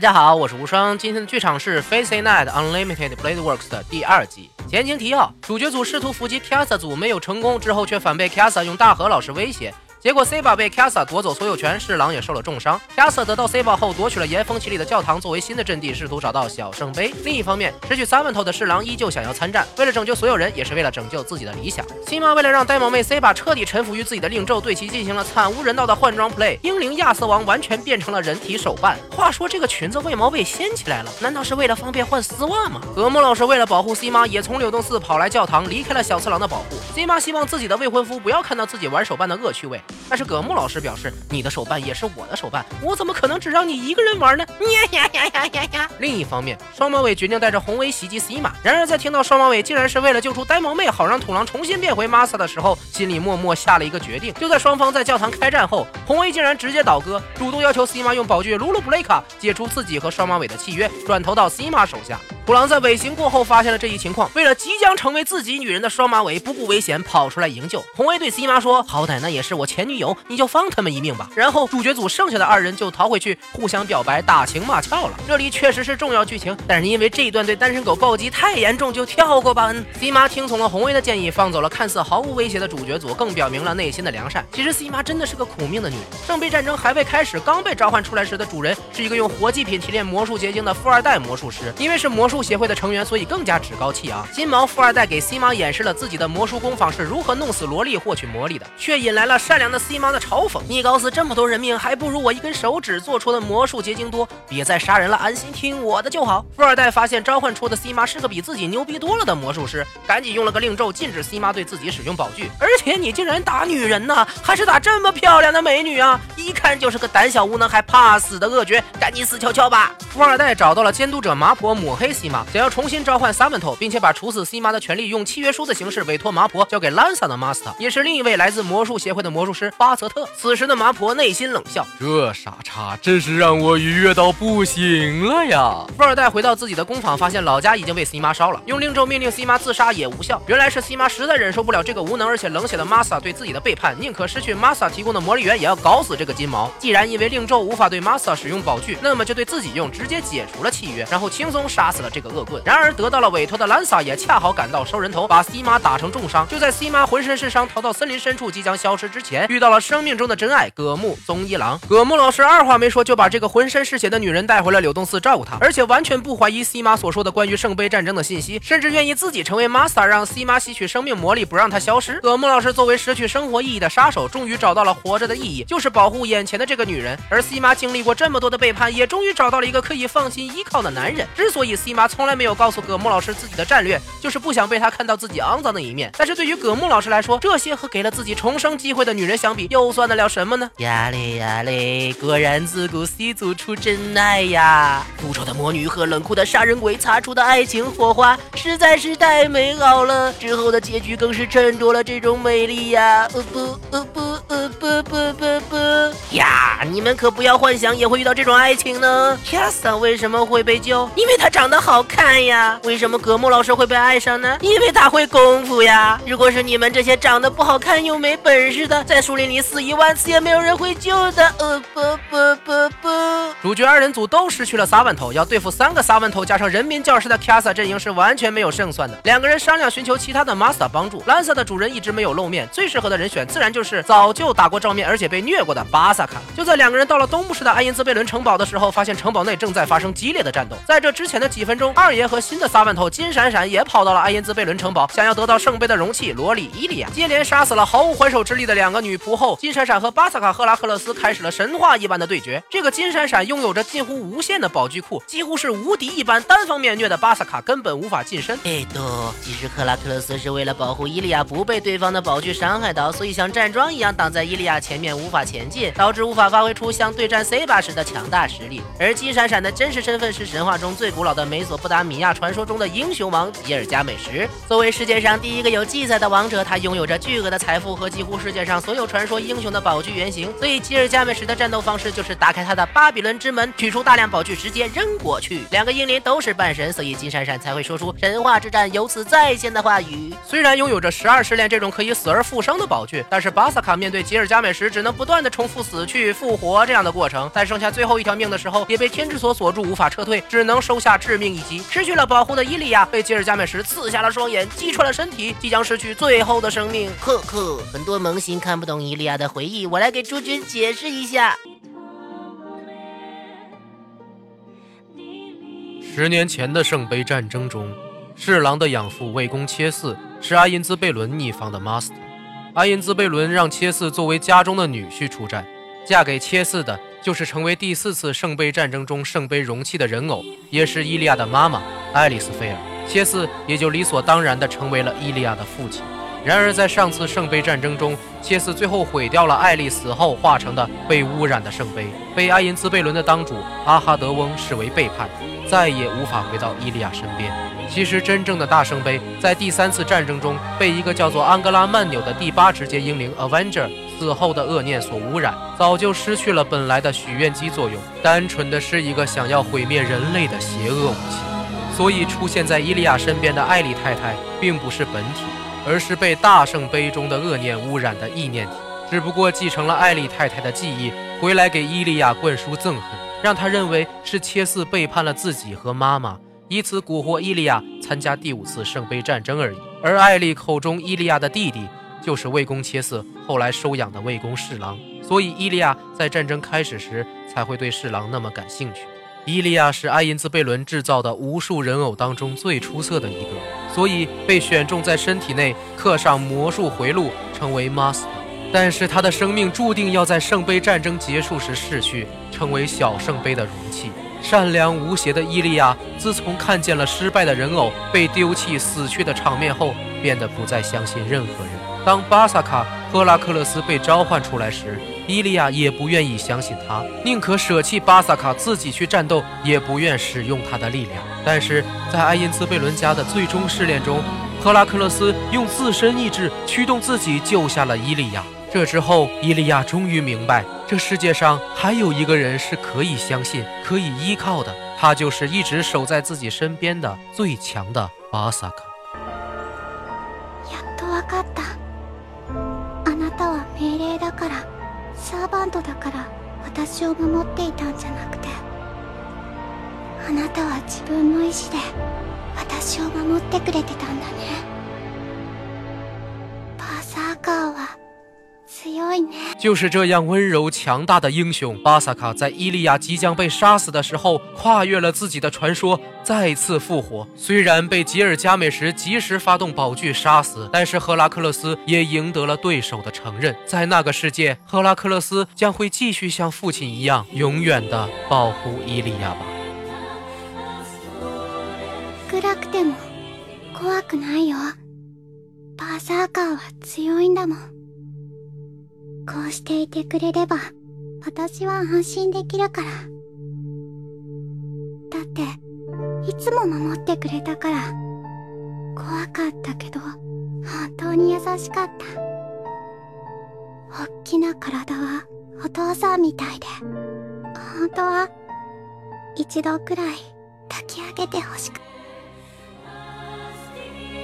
大家好，我是无双。今天的剧场是《Face Night Unlimited Blade Works》的第二集。前情提要：主角组试图伏击 Kasa 组没有成功，之后却反被 Kasa 用大河老师威胁。结果 C 宝被 Kasa 夺走所有权，侍郎也受了重伤。Kasa 得到 C 宝后，夺取了岩峰奇里的教堂作为新的阵地，试图找到小圣杯。另一方面，失去三万头的侍郎依旧想要参战，为了拯救所有人，也是为了拯救自己的理想。西妈为了让呆萌妹 C 宝彻底臣服于自己的令咒，对其进行了惨无人道的换装 play。英灵亚瑟王完全变成了人体手办。话说这个裙子为毛被掀起来了？难道是为了方便换丝袜吗？葛木老师为了保护西妈，也从柳洞寺跑来教堂，离开了小次郎的保护。西妈希望自己的未婚夫不要看到自己玩手办的恶趣味，但是葛木老师。表示：“你的手办也是我的手办，我怎么可能只让你一个人玩呢？”呀呀呀呀呀呀！另一方面，双马尾决定带着红威袭击 C 马。然而，在听到双马尾竟然是为了救出呆萌妹，好让土狼重新变回 Masa 的时候，心里默默下了一个决定。就在双方在教堂开战后，红威竟然直接倒戈，主动要求 C 马用宝具鲁鲁布雷卡解除自己和双马尾的契约，转投到 C 马手下。虎狼在尾行过后发现了这一情况，为了即将成为自己女人的双马尾，不顾危险跑出来营救。红威对 C 妈说：“好歹那也是我前女友，你就放他们一命吧。”然后主角组剩下的二人就逃回去，互相表白、打情骂俏了。这里确实是重要剧情，但是因为这一段对单身狗暴击太严重，就跳过吧。恩，C 妈听从了红威的建议，放走了看似毫无威胁的主角组，更表明了内心的良善。其实 C 妈真的是个苦命的女人。圣杯战争还未开始，刚被召唤出来时的主人是一个用活祭品提炼魔术结晶的富二代魔术师。因为是魔术协会的成员，所以更加趾高气昂。金毛富二代给 C 妈演示了自己的魔术工坊是如何弄死萝莉获取魔力的，却引来了善良的 C 妈的嘲讽。你搞死这么。多人命，还不如我一根手指做出的魔术结晶多。别再杀人了，安心听我的就好。富二代发现召唤出的 C 妈是个比自己牛逼多了的魔术师，赶紧用了个令咒，禁止 C 妈对自己使用宝具。而且你竟然打女人呢，还是打这么漂亮的美女啊！一看就是个胆小无能还怕死的恶绝，赶紧死翘翘吧！富二代找到了监督者麻婆，抹黑 C 想要重新召唤 Samento，并且把处死 C 妈的权利用契约书的形式委托麻婆交给 Lansa 的 Master，也是另一位来自魔术协会的魔术师巴泽特。此时的麻婆内心冷笑。这傻叉真是让我愉悦到不行了呀！富二代回到自己的工坊，发现老家已经被 C 妈烧了。用令咒命令 C 妈自杀也无效。原来是 C 妈实在忍受不了这个无能而且冷血的 Masa 对自己的背叛，宁可失去 Masa 提供的魔力源，也要搞死这个金毛。既然因为令咒无法对 Masa 使用宝具，那么就对自己用，直接解除了契约，然后轻松杀死了这个恶棍。然而得到了委托的兰萨也恰好赶到收人头，把 C 妈打成重伤。就在 C 妈浑身是伤，逃到森林深处即将消失之前，遇到了生命中的真爱葛木宗一郎。葛木老师二话没说就把这个浑身是血的女人带回了柳洞寺照顾她，而且完全不怀疑西妈所说的关于圣杯战争的信息，甚至愿意自己成为 master，让西妈吸取生命魔力，不让她消失。葛木老师作为失去生活意义的杀手，终于找到了活着的意义，就是保护眼前的这个女人。而西妈经历过这么多的背叛，也终于找到了一个可以放心依靠的男人。之所以西妈从来没有告诉葛木老师自己的战略，就是不想被他看到自己肮脏的一面。但是对于葛木老师来说，这些和给了自己重生机会的女人相比，又算得了什么呢？呀嘞呀嘞，果然。自古 C 组出真爱呀！复仇的魔女和冷酷的杀人鬼擦出的爱情火花，实在是太美好了。之后的结局更是衬托了这种美丽呀！呃不呃不呃不不不不呀！你们可不要幻想也会遇到这种爱情呢。亚瑟为什么会被救？因为他长得好好看呀。为什么格木老师会被爱上呢？因为他会功夫呀。如果是你们这些长得不好看又没本事的，在树林里死一万次也没有人会救的。呃不不。不不，主角二人组都失去了撒万头，要对付三个撒万头加上人民教师的 Kasa 阵营是完全没有胜算的。两个人商量寻求其他的 Master 帮助，蓝色的主人一直没有露面，最适合的人选自然就是早就打过照面而且被虐过的巴萨卡。就在两个人到了东部市的爱因兹贝伦城堡的时候，发现城堡内正在发生激烈的战斗。在这之前的几分中，二爷和新的撒万头金闪闪也跑到了埃因兹贝伦城堡，想要得到圣杯的容器罗里伊利亚。接连杀死了毫无还手之力的两个女仆后，金闪闪和巴萨卡赫拉克勒斯开始了神话一般的对决。这个金闪闪拥有着近乎无限的宝具库，几乎是无敌一般，单方面虐的巴萨卡根本无法近身。哎，对，其实克拉克勒斯是为了保护伊利亚不被对方的宝具伤害到，所以像站桩一样挡在伊利亚前面，无法前进，导致无法发挥出像对战 C 巴时的强大实力。而金闪闪的真实身份是神话中最古老的美索不达米亚传说中的英雄王吉尔加美什。作为世界上第一个有记载的王者，他拥有着巨额的财富和几乎世界上所有传说英雄的宝具原型。所以吉尔加美什的战斗方式就是打开他的巴比伦之门，取出大量宝具，直接扔过去。两个英灵都是半神，所以金闪闪才会说出神话之战由此再现的话语。虽然拥有着十二试炼这种可以死而复生的宝具，但是巴萨卡面对吉尔加美什只能不断的重复死去复活这样的过程，在剩下最后一条命的时候，也被天之锁锁住，无法撤退，只能收下致命一击。失去了保护的伊利亚被吉尔加美什刺瞎了双眼，击穿了身体，即将失去最后的生命。呵呵，很多萌新看不懂伊利亚的回忆，我来给诸君解释一下。十年前的圣杯战争中，侍郎的养父卫宫切嗣是阿因兹贝伦逆方的 master。阿因兹贝伦让切嗣作为家中的女婿出战，嫁给切嗣的就是成为第四次圣杯战争中圣杯容器的人偶，也是伊利亚的妈妈爱丽丝菲尔。切斯也就理所当然地成为了伊利亚的父亲。然而，在上次圣杯战争中，切斯最后毁掉了爱丽死后化成的被污染的圣杯，被阿因兹贝伦的当主阿哈德翁视为背叛，再也无法回到伊利亚身边。其实，真正的大圣杯在第三次战争中被一个叫做安格拉曼纽的第八直接英灵 Avenger 死后的恶念所污染，早就失去了本来的许愿机作用，单纯的是一个想要毁灭人类的邪恶武器。所以，出现在伊利亚身边的艾丽太太并不是本体。而是被大圣杯中的恶念污染的意念体，只不过继承了艾丽太太的记忆，回来给伊利亚灌输憎恨，让他认为是切斯背叛了自己和妈妈，以此蛊惑伊利亚参加第五次圣杯战争而已。而艾丽口中伊利亚的弟弟，就是魏公切嗣后来收养的魏公侍郎，所以伊利亚在战争开始时才会对侍郎那么感兴趣。伊利亚是阿因兹贝伦制造的无数人偶当中最出色的一个，所以被选中在身体内刻上魔术回路，成为 Master。但是他的生命注定要在圣杯战争结束时逝去，成为小圣杯的容器。善良无邪的伊利亚，自从看见了失败的人偶被丢弃死去的场面后，变得不再相信任何人。当巴萨卡赫拉克勒斯被召唤出来时，伊利亚也不愿意相信他，宁可舍弃巴萨卡自己去战斗，也不愿使用他的力量。但是在爱因兹贝伦家的最终试炼中，赫拉克勒斯用自身意志驱动自己救下了伊利亚。这之后，伊利亚终于明白，这世界上还有一个人是可以相信、可以依靠的，他就是一直守在自己身边的最强的巴萨卡。からサーバントだから私を守っていたんじゃなくてあなたは自分の意志で私を守ってくれてたんだね。バーサーカーは強いね。就是这样温柔强大的英雄巴萨卡，在伊利亚即将被杀死的时候，跨越了自己的传说，再次复活。虽然被吉尔加美什及时发动宝具杀死，但是赫拉克勒斯也赢得了对手的承认。在那个世界，赫拉克勒斯将会继续像父亲一样，永远的保护伊利亚吧。暗くても怖くないよ。バーサーカーは強いんだもん。 こうしていてくれれば、私は安心できるから。だって、いつも守ってくれたから。怖かったけど、本当に優しかった。おっきな体はお父さんみたいで、本当は、一度くらい抱き上げてほしく。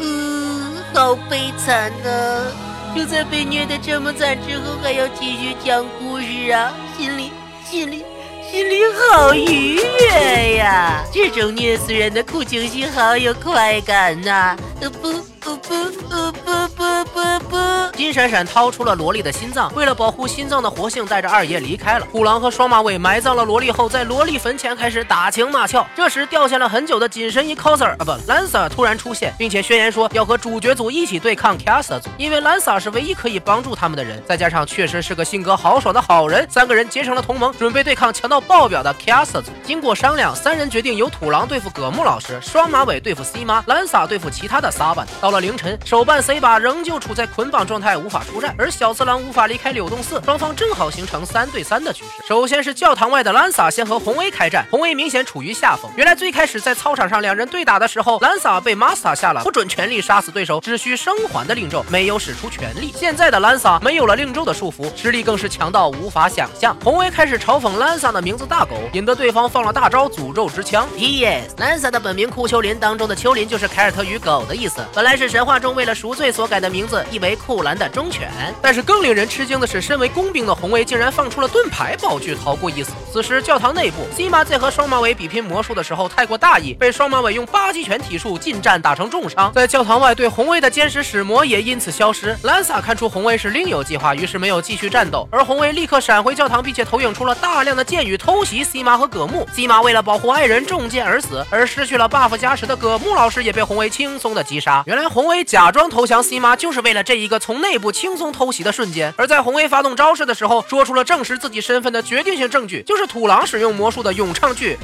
うー、好悲惨呢。就在被虐的这么惨之后，还要继续讲故事啊！心里，心里，心里好愉悦呀！这种虐死人的苦情戏好有快感呐！呃不，呃不，呃不不不不。金闪闪掏出了萝莉的心脏，为了保护心脏的活性，带着二爷离开了。虎狼和双马尾埋葬了萝莉后，在萝莉坟前开始打情骂俏。这时，掉线了很久的紧身衣 coser 啊不，兰萨突然出现，并且宣言说要和主角组一起对抗 Kasa 组，因为兰萨是唯一可以帮助他们的人，再加上确实是个性格豪爽的好人，三个人结成了同盟，准备对抗强到爆表的 Kasa 组。经过商量，三人决定由土狼对付葛木老师，双马尾对付 C 妈，兰萨对付其他的撒巴。到了。凌晨，手办 C 把仍旧处在捆绑状态，无法出战，而小次郎无法离开柳洞寺，双方正好形成三对三的局势。首先是教堂外的兰萨先和红威开战，红威明显处于下风。原来最开始在操场上两人对打的时候，兰萨被马斯塔下了不准全力杀死对手，只需生还的令咒，没有使出全力。现在的兰萨没有了令咒的束缚，实力更是强到无法想象。红威开始嘲讽兰萨的名字大狗，引得对方放了大招诅咒之枪。P.S. 兰萨的本名库丘林当中的丘林就是凯尔特语狗的意思，本来是神话中为了赎罪所改的名字，意为库兰的忠犬。但是更令人吃惊的是，身为工兵的红威竟然放出了盾牌宝具，逃过一死。此时教堂内部，西马在和双马尾比拼魔术的时候太过大意，被双马尾用八极拳体术近战打成重伤。在教堂外对红威的监视使魔也因此消失。兰萨看出红威是另有计划，于是没有继续战斗，而红威立刻闪回教堂，并且投影出了大量的剑雨偷袭西马和葛木。西马为了保护爱人中箭而死，而失去了 buff 加持的葛木老师也被红威轻松的击杀。原来红威假装投降 C 妈，就是为了这一个从内部轻松偷袭的瞬间。而在红威发动招式的时候，说出了证实自己身份的决定性证据，就是土狼使用魔术的咏唱剧。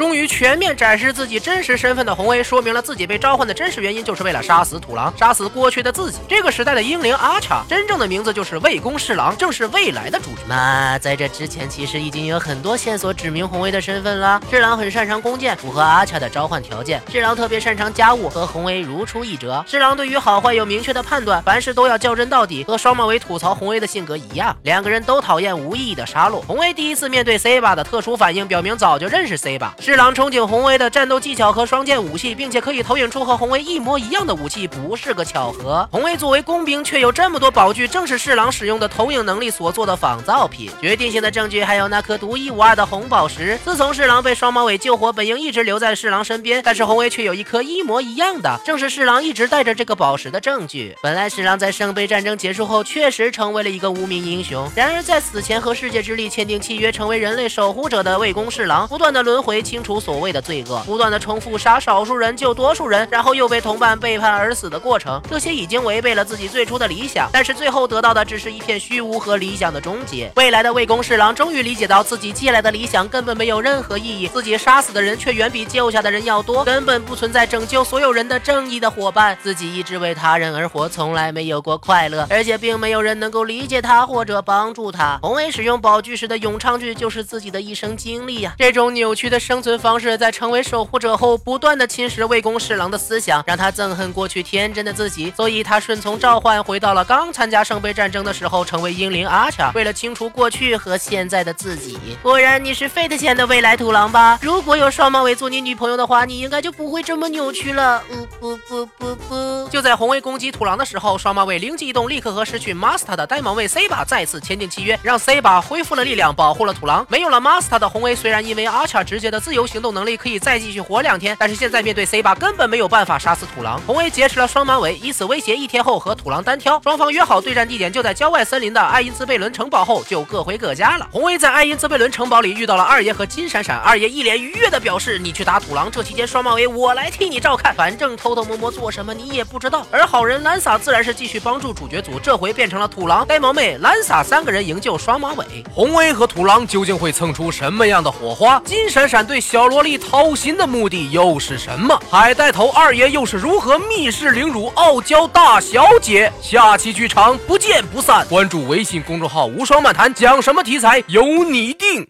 トレス终于全面展示自己真实身份的红威，说明了自己被召唤的真实原因，就是为了杀死土狼，杀死过去的自己。这个时代的英灵阿查，真正的名字就是魏公侍郎，正是未来的主角。那在这之前，其实已经有很多线索指明红威的身份了。侍郎很擅长弓箭，符合阿查的召唤条件。侍郎特别擅长家务，和红威如出一辙。侍郎对于好坏有明确的判断，凡事都要较真到底，和双马尾吐槽红威的性格一样。两个人都讨厌无意义的杀戮。红威第一次面对 C 巴的特殊反应，表明早就认识 C 巴。 侍郎憧憬红威的战斗技巧和双剑武器，并且可以投影出和红威一模一样的武器，不是个巧合。红威作为工兵，却有这么多宝具，正是侍郎使用的投影能力所做的仿造品。决定性的证据还有那颗独一无二的红宝石。自从侍郎被双马尾救活，本应一直留在侍郎身边，但是红威却有一颗一模一样的，正是侍郎一直带着这个宝石的证据。本来侍郎在圣杯战争结束后，确实成为了一个无名英雄，然而在死前和世界之力签订契约，成为人类守护者的魏公侍郎，不断的轮回清 除所谓的罪恶，不断的重复杀少数人救多数人，然后又被同伴背叛而死的过程，这些已经违背了自己最初的理想，但是最后得到的只是一片虚无和理想的终结。未来的魏公侍郎终于理解到自己借来的理想根本没有任何意义，自己杀死的人却远比救下的人要多，根本不存在拯救所有人的正义的伙伴，自己一直为他人而活，从来没有过快乐，而且并没有人能够理解他或者帮助他。红威使用宝具时的咏唱剧就是自己的一生经历呀、这种扭曲的生存方式，在成为守护者后，不断的侵蚀魏公侍郎的思想，让他憎恨过去天真的自己，所以他顺从召唤，回到了刚参加圣杯战争的时候，成为英灵阿查，为了清除过去和现在的自己。果然，你是 Fate 前的未来土狼吧？如果有双马尾做你女朋友的话，你应该就不会这么扭曲了。呜，不不不不。就在红卫攻击土狼的时候，双马尾灵机一动，立刻和失去 Master 的呆萌卫 C 把再次签订契约，让 C 把恢复了力量，保护了土狼。没有了 Master 的红卫，虽然因为阿查直接的自自由行动能力可以再继续活两天，但是现在面对 C 八根本没有办法杀死土狼。红卫劫持了双马尾，以此威胁一天后和土狼单挑。双方约好对战地点就在郊外森林的爱因兹贝伦城堡后，就各回各家了。红卫在爱因兹贝伦城堡里遇到了二爷和金闪闪，二爷一脸愉悦的表示：“你去打土狼，这期间双马尾我来替你照看，反正偷偷摸摸做什么你也不知道。”而好人兰萨自然是继续帮助主角组，这回变成了土狼、呆萌妹、兰萨三个人营救双马尾。红威和土狼究竟会蹭出什么样的火花？金闪闪对小萝莉掏心的目的又是什么？海带头二爷又是如何密室凌辱傲娇大小姐？下期剧场不见不散！关注微信公众号“无双漫谈”，讲什么题材由你定。